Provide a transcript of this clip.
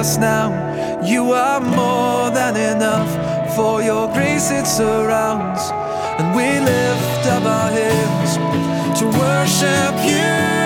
us now. You are more than enough, for your grace it surrounds. And we lift up our hymns to worship you.